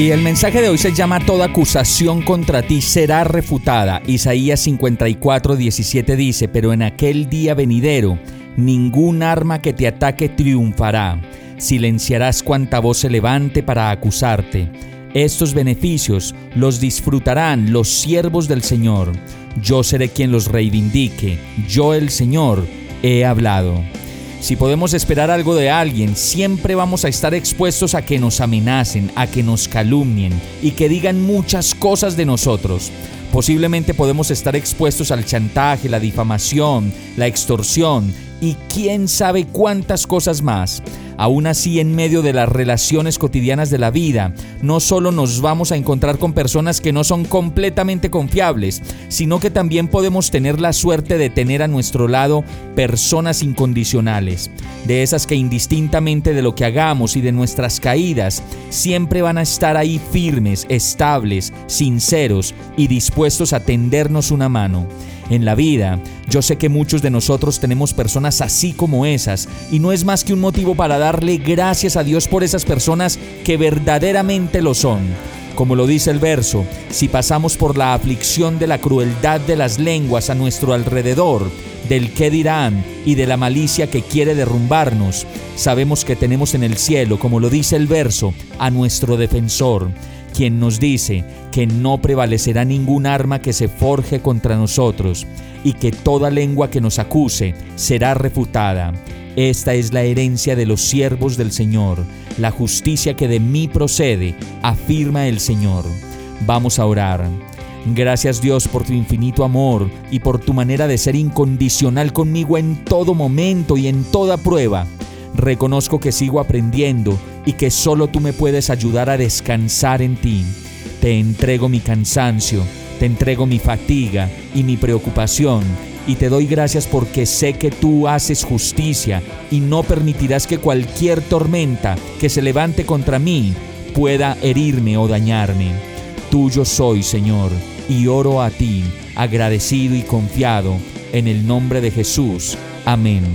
Y el mensaje de hoy se llama Toda acusación contra ti será refutada. Isaías 54, 17 dice, pero en aquel día venidero, ningún arma que te ataque triunfará. Silenciarás cuanta voz se levante para acusarte. Estos beneficios los disfrutarán los siervos del Señor. Yo seré quien los reivindique. Yo el Señor he hablado. Si podemos esperar algo de alguien, siempre vamos a estar expuestos a que nos amenacen, a que nos calumnien y que digan muchas cosas de nosotros. Posiblemente podemos estar expuestos al chantaje, la difamación, la extorsión y quién sabe cuántas cosas más. Aún así, en medio de las relaciones cotidianas de la vida, no solo nos vamos a encontrar con personas que no son completamente confiables, sino que también podemos tener la suerte de tener a nuestro lado personas incondicionales, de esas que indistintamente de lo que hagamos y de nuestras caídas, siempre van a estar ahí firmes, estables, sinceros y dispuestos a tendernos una mano en la vida. Yo sé que muchos de nosotros tenemos personas así como esas y no es más que un motivo para darle gracias a Dios por esas personas que verdaderamente lo son. Como lo dice el verso, si pasamos por la aflicción de la crueldad de las lenguas a nuestro alrededor, del qué dirán y de la malicia que quiere derrumbarnos, sabemos que tenemos en el cielo, como lo dice el verso, a nuestro defensor quien nos dice que no prevalecerá ningún arma que se forje contra nosotros y que toda lengua que nos acuse será refutada. Esta es la herencia de los siervos del Señor, la justicia que de mí procede, afirma el Señor. Vamos a orar. Gracias Dios por tu infinito amor y por tu manera de ser incondicional conmigo en todo momento y en toda prueba. Reconozco que sigo aprendiendo y que solo tú me puedes ayudar a descansar en ti. Te entrego mi cansancio, te entrego mi fatiga y mi preocupación y te doy gracias porque sé que tú haces justicia y no permitirás que cualquier tormenta que se levante contra mí pueda herirme o dañarme. Tuyo soy, Señor, y oro a ti, agradecido y confiado, en el nombre de Jesús. Amén.